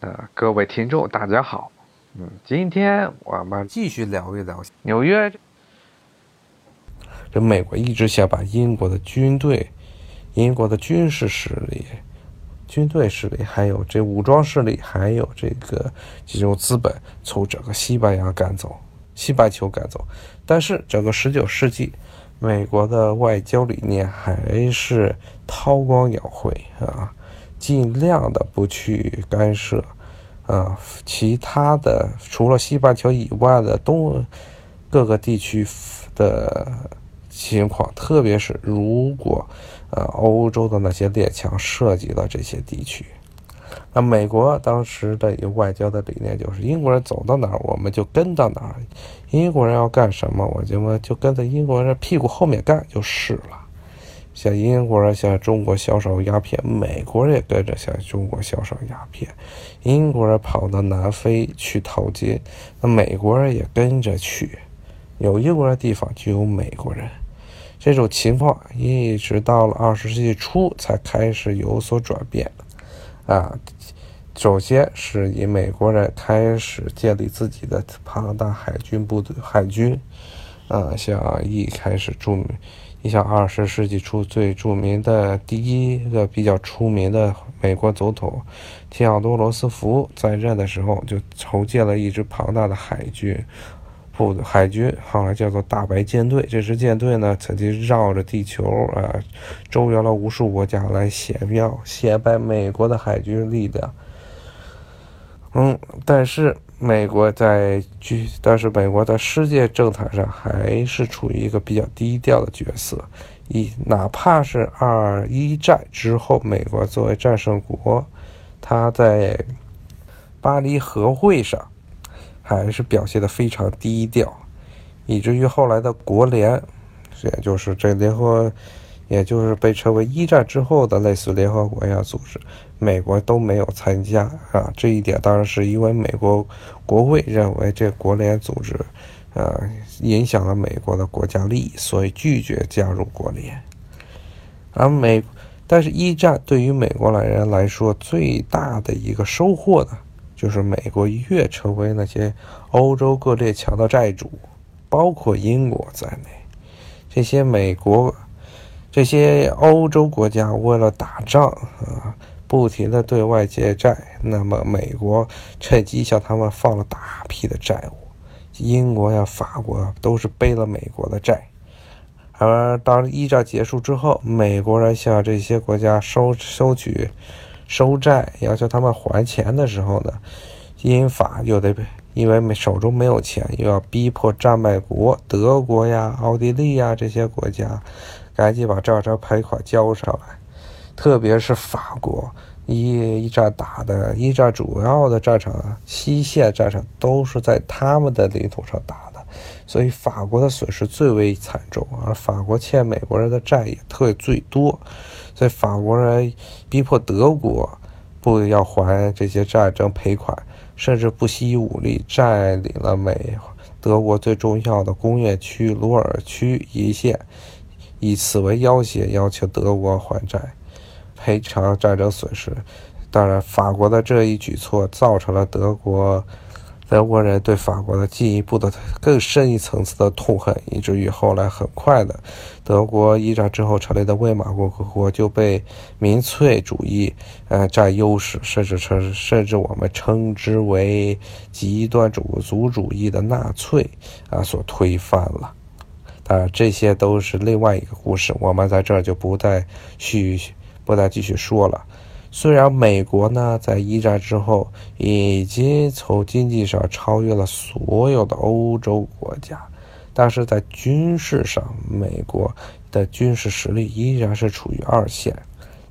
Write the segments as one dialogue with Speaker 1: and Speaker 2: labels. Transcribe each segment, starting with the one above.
Speaker 1: 呃，各位听众，大家好。嗯，今天我们继续聊一聊纽约。
Speaker 2: 这美国一直想把英国的军队、英国的军事实力、军队势力，还有这武装势力，还有这个这种资本，从整个西班牙赶走、西半球赶走。但是整个十九世纪，美国的外交理念还是韬光养晦啊。尽量的不去干涉，啊，其他的除了西半球以外的东各个地区的情况，特别是如果呃欧洲的那些列强涉及到这些地区，那美国当时的一个外交的理念就是英国人走到哪儿我们就跟到哪儿，英国人要干什么我就就跟在英国人屁股后面干就是了。像英国人向中国销售鸦片，美国人也跟着向中国销售鸦片。英国人跑到南非去淘金，那美国人也跟着去。有英国人地方就有美国人。这种情况一直到了二十世纪初才开始有所转变。啊，首先是以美国人开始建立自己的庞大海军部队，海军。啊，像一开始著名。你像二十世纪初最著名的第一个比较出名的美国总统，提奥多·罗斯福在任的时候，就筹建了一支庞大的海军，部海军后来叫做大白舰队。这支舰队呢，曾经绕着地球啊，周游了无数国家，来显耀显摆美国的海军力量。嗯，但是。美国在军，但是美国在世界政坛上还是处于一个比较低调的角色。一哪怕是二一战之后，美国作为战胜国，他在巴黎和会上还是表现的非常低调，以至于后来的国联，也就是这联合。也就是被称为一战之后的类似联合国一样组织，美国都没有参加啊。这一点当然是因为美国国会认为这国联组织，呃，影响了美国的国家利益，所以拒绝加入国联。而美，但是一战对于美国来人来说最大的一个收获呢，就是美国越成为那些欧洲各列强的债主，包括英国在内，这些美国。这些欧洲国家为了打仗啊，不停的对外借债，那么美国趁机向他们放了大批的债务。英国呀、法国都是背了美国的债。而当一战结束之后，美国人向这些国家收收取收债，要求他们还钱的时候呢，英法又得因为手中没有钱，又要逼迫战败国德国呀、奥地利呀这些国家。赶紧把账上赔款交上来，特别是法国，一一战打的，一战主要的战场，西线战场都是在他们的领土上打的，所以法国的损失最为惨重，而法国欠美国人的债也特最多，所以法国人逼迫德国不要还这些战争赔款，甚至不惜武力占领了美德国最重要的工业区鲁尔区一线。以此为要挟，要求德国还债、赔偿战争损失。当然，法国的这一举措造成了德国德国人对法国的进一步的更深一层次的痛恨，以至于后来很快的，德国一战之后成立的魏玛共和国就被民粹主义呃占优势，甚至称甚至我们称之为极端种族主义的纳粹啊所推翻了。啊，这些都是另外一个故事，我们在这儿就不再续，不再继续说了。虽然美国呢在一战之后已经从经济上超越了所有的欧洲国家，但是在军事上，美国的军事实力依然是处于二线。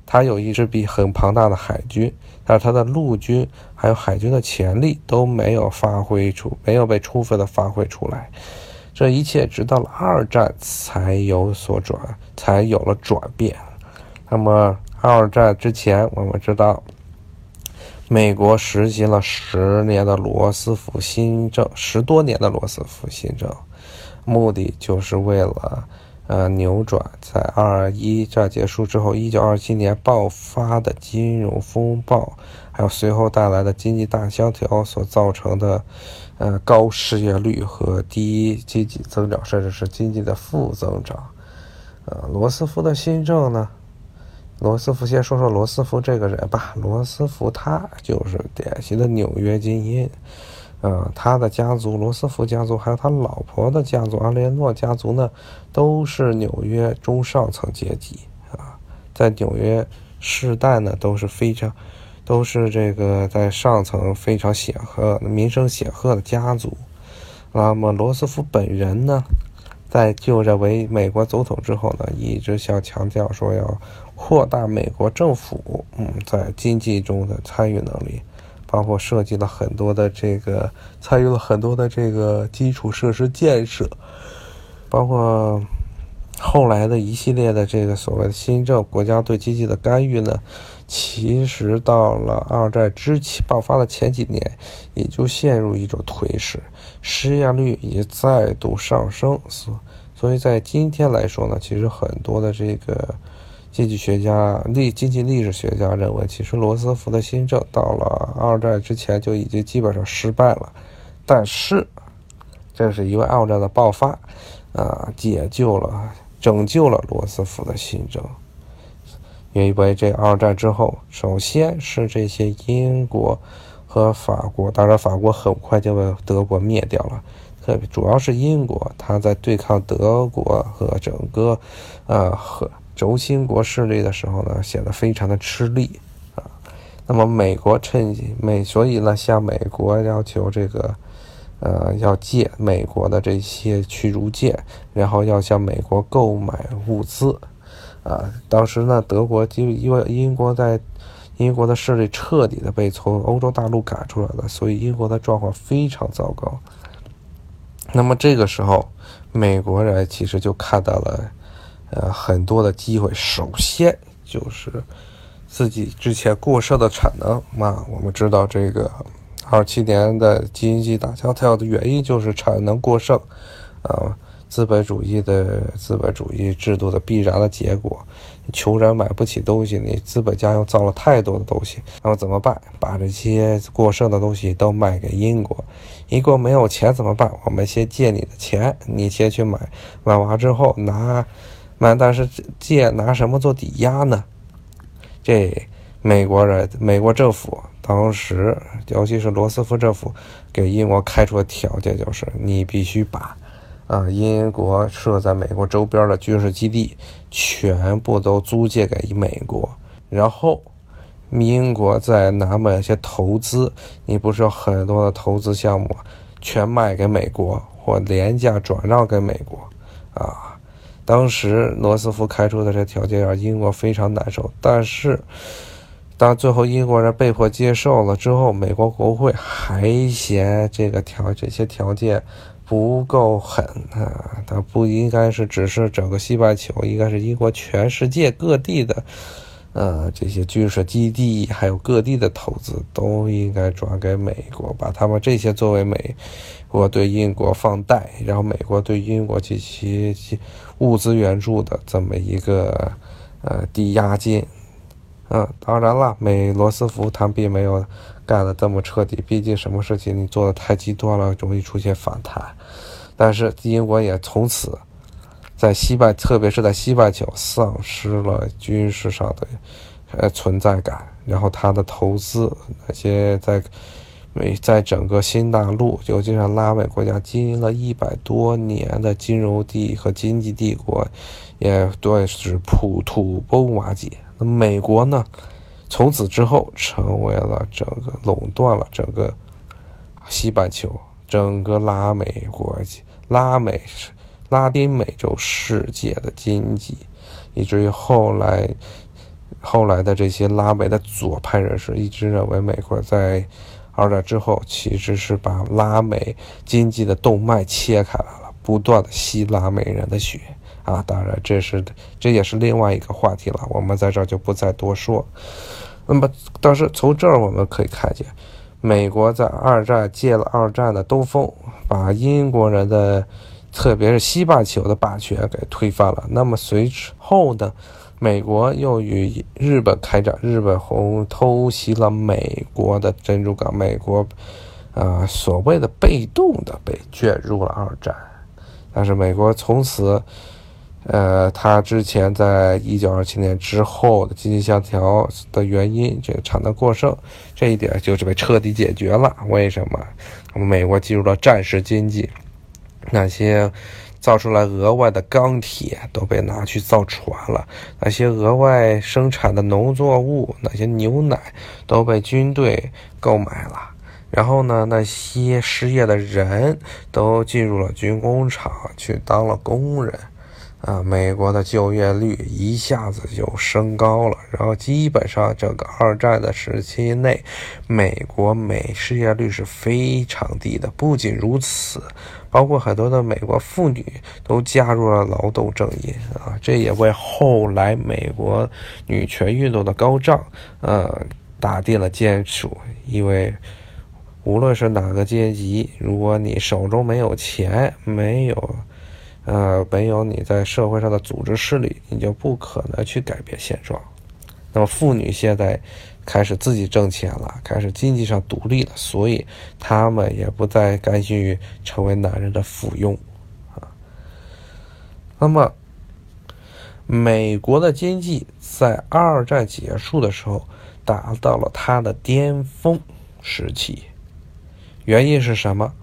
Speaker 2: 它有一支比很庞大的海军，但是它的陆军还有海军的潜力都没有发挥出，没有被充分的发挥出来。这一切直到了二战才有所转，才有了转变。那么二战之前，我们知道，美国实行了十年的罗斯福新政，十多年的罗斯福新政，目的就是为了呃扭转，在二一战结束之后，一九二七年爆发的金融风暴，还有随后带来的经济大萧条所造成的呃高失业率和低经济增长，甚至是经济的负增长。呃，罗斯福的新政呢？罗斯福先说说罗斯福这个人吧。罗斯福他就是典型的纽约精英，呃，他的家族罗斯福家族还有他老婆的家族阿列诺家族呢，都是纽约中上层阶级啊，在纽约世代呢都是非常，都是这个在上层非常显赫、名声显赫的家族。那么罗斯福本人呢，在就任为美国总统之后呢，一直想强调说要。扩大美国政府嗯在经济中的参与能力，包括设计了很多的这个参与了很多的这个基础设施建设，包括后来的一系列的这个所谓的新政，国家对经济的干预呢，其实到了二战之前爆发的前几年，也就陷入一种颓势，失业率也再度上升，所所以在今天来说呢，其实很多的这个。经济学家、历经济历史学家认为，其实罗斯福的新政到了二战之前就已经基本上失败了。但是，这是因为二战的爆发，啊，解救了、拯救了罗斯福的新政。因为这二战之后，首先是这些英国和法国，当然法国很快就被德国灭掉了。特别主要是英国，他在对抗德国和整个，呃和。轴心国势力的时候呢，显得非常的吃力啊。那么美国趁美，所以呢向美国要求这个，呃，要借美国的这些驱逐舰，然后要向美国购买物资啊。当时呢，德国就因为英国在英国的势力彻底的被从欧洲大陆赶出来了，所以英国的状况非常糟糕。那么这个时候，美国人其实就看到了。呃，很多的机会，首先就是自己之前过剩的产能嘛。我们知道，这个二七年的经济大萧条的原因就是产能过剩，啊，资本主义的资本主义制度的必然的结果。穷人买不起东西，你资本家又造了太多的东西，那么怎么办？把这些过剩的东西都卖给英国，英国没有钱怎么办？我们先借你的钱，你先去买，买完之后拿。那但是借拿什么做抵押呢？这美国人、美国政府当时，尤其是罗斯福政府，给英国开出的条件就是：你必须把啊英国设在美国周边的军事基地全部都租借给美国，然后英国再拿某些投资，你不是有很多的投资项目，全卖给美国或廉价转让给美国啊。当时罗斯福开出的这条件让英国非常难受，但是当最后英国人被迫接受了之后，美国国会还嫌这个条这些条件不够狠啊，它不应该是只是整个西半球，应该是英国全世界各地的。呃，这些军事基地还有各地的投资都应该转给美国，把他们这些作为美国对英国放贷，然后美国对英国及其物资援助的这么一个呃抵押金。嗯，当然了，美罗斯福他并没有干的这么彻底，毕竟什么事情你做的太极端了，容易出现反弹。但是英国也从此。在西半，特别是在西半球，丧失了军事上的呃存在感。然后他的投资，那些在美，在整个新大陆，尤其是拉美国家，经营了一百多年的金融帝和经济帝国，也顿时土土崩瓦解。那美国呢，从此之后成为了整个垄断了整个西半球，整个拉美国家，拉美是。拉丁美洲世界的经济，以至于后来，后来的这些拉美的左派人士一直认为，美国在二战之后其实是把拉美经济的动脉切开来了，不断的吸拉美人的血啊！当然，这是这也是另外一个话题了，我们在这儿就不再多说。那么，但是从这儿我们可以看见，美国在二战借了二战的东风，把英国人的。特别是西半球的霸权给推翻了。那么随后呢，美国又与日本开战，日本红偷袭了美国的珍珠港，美国啊所谓的被动的被卷入了二战。但是美国从此，呃，他之前在一九二七年之后的经济萧条的原因，这个产能过剩这一点就是被彻底解决了。为什么？美国进入了战时经济。那些造出来额外的钢铁都被拿去造船了，那些额外生产的农作物，那些牛奶都被军队购买了。然后呢，那些失业的人都进入了军工厂去当了工人。啊，美国的就业率一下子就升高了，然后基本上整个二战的时期内，美国美失业率是非常低的。不仅如此，包括很多的美国妇女都加入了劳动阵营啊，这也为后来美国女权运动的高涨，呃，打定了基础。因为无论是哪个阶级，如果你手中没有钱，没有。呃，没有你在社会上的组织势力，你就不可能去改变现状。那么妇女现在开始自己挣钱了，开始经济上独立了，所以她们也不再甘心于成为男人的附庸啊。那么，美国的经济在二战结束的时候达到了它的巅峰时期，原因是什么？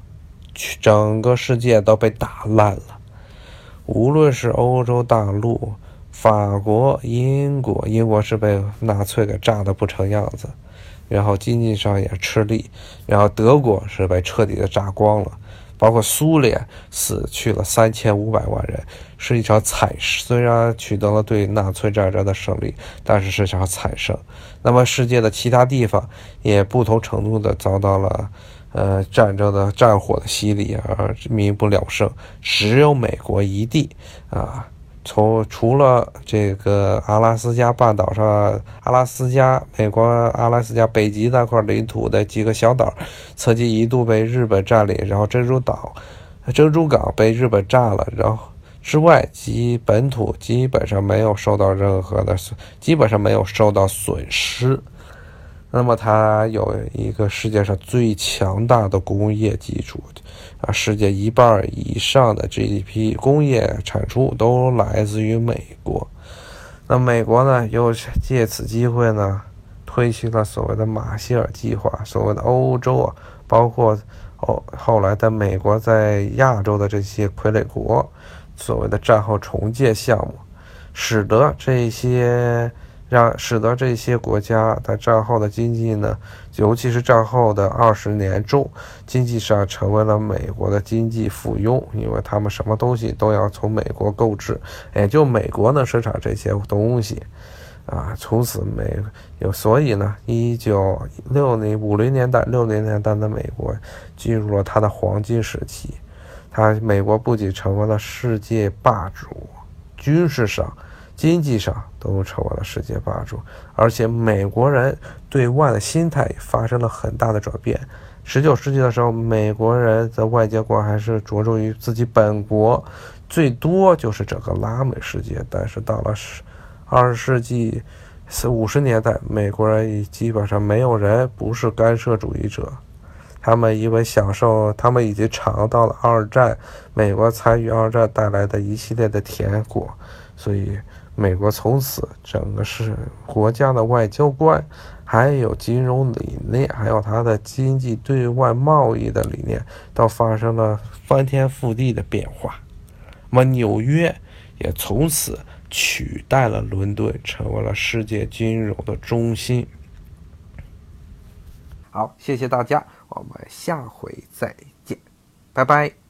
Speaker 2: 整个世界都被打烂了。无论是欧洲大陆、法国、英国，英国是被纳粹给炸得不成样子，然后经济上也吃力，然后德国是被彻底的炸光了，包括苏联死去了三千五百万人，是一场惨。虽然取得了对纳粹战争的胜利，但是是场惨胜。那么世界的其他地方也不同程度的遭到了。呃，战争的战火的洗礼而民不聊生，只有美国一地啊，从除了这个阿拉斯加半岛上，阿拉斯加美国阿拉斯加北极那块领土的几个小岛，曾经一度被日本占领，然后珍珠岛、珍珠港被日本炸了，然后之外及本土基本上没有受到任何的，基本上没有受到损失。那么它有一个世界上最强大的工业基础，啊，世界一半以上的 GDP 工业产出都来自于美国。那美国呢，又借此机会呢，推行了所谓的马歇尔计划，所谓的欧洲啊，包括后后来的美国在亚洲的这些傀儡国，所谓的战后重建项目，使得这些。让使得这些国家在战后的经济呢，尤其是战后的二十年中，经济上成为了美国的经济附庸，因为他们什么东西都要从美国购置，也就美国能生产这些东西，啊，从此美有，所以呢，一九六零五零年代六零年代的美国进入了它的黄金时期，它美国不仅成为了世界霸主，军事上。经济上都成为了世界霸主，而且美国人对外的心态发生了很大的转变。十九世纪的时候，美国人的外交官还是着重于自己本国，最多就是整个拉美世界。但是到了十二十世纪四五十年代，美国人已基本上没有人不是干涉主义者，他们因为享受，他们已经尝到了二战美国参与二战带来的一系列的甜果，所以。美国从此整个是国家的外交官，还有金融理念，还有它的经济对外贸易的理念，都发生了翻天覆地的变化。那么纽约也从此取代了伦敦，成为了世界金融的中心。
Speaker 1: 好，谢谢大家，我们下回再见，拜拜。